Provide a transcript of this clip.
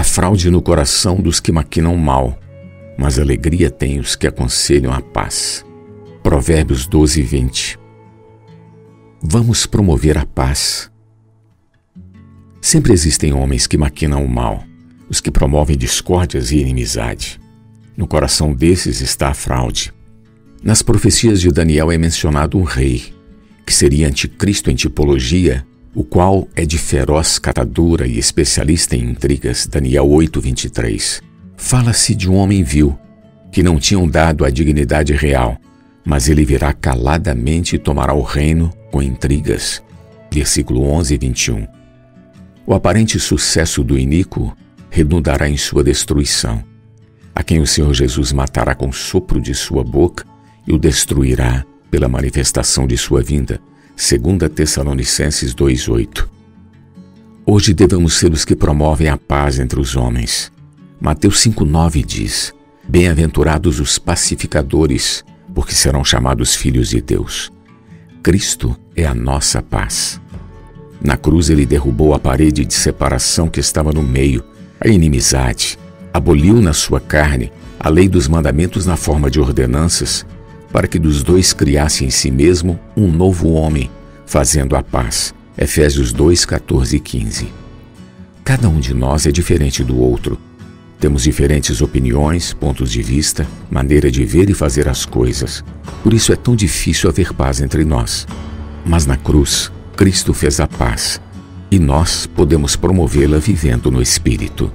Há fraude no coração dos que maquinam mal, mas alegria tem os que aconselham a paz. Provérbios 12, 20. Vamos promover a paz. Sempre existem homens que maquinam o mal, os que promovem discórdias e inimizade. No coração desses está a fraude. Nas profecias de Daniel é mencionado um rei, que seria anticristo em tipologia, o qual é de feroz catadura e especialista em intrigas. Daniel 8:23. Fala-se de um homem vil, que não tinham dado a dignidade real, mas ele virá caladamente e tomará o reino com intrigas. Versículo 11 e 21. O aparente sucesso do iníquo redundará em sua destruição, a quem o Senhor Jesus matará com o sopro de sua boca e o destruirá pela manifestação de sua vinda. 2 Tessalonicenses 2:8. Hoje devemos ser os que promovem a paz entre os homens. Mateus 5:9 diz: Bem-aventurados os pacificadores, porque serão chamados filhos de Deus. Cristo é a nossa paz. Na cruz ele derrubou a parede de separação que estava no meio, a inimizade, aboliu na sua carne a lei dos mandamentos na forma de ordenanças, para que dos dois criasse em si mesmo um novo homem, fazendo a paz. Efésios 2, 14 e 15. Cada um de nós é diferente do outro. Temos diferentes opiniões, pontos de vista, maneira de ver e fazer as coisas. Por isso é tão difícil haver paz entre nós. Mas na cruz, Cristo fez a paz e nós podemos promovê-la vivendo no Espírito.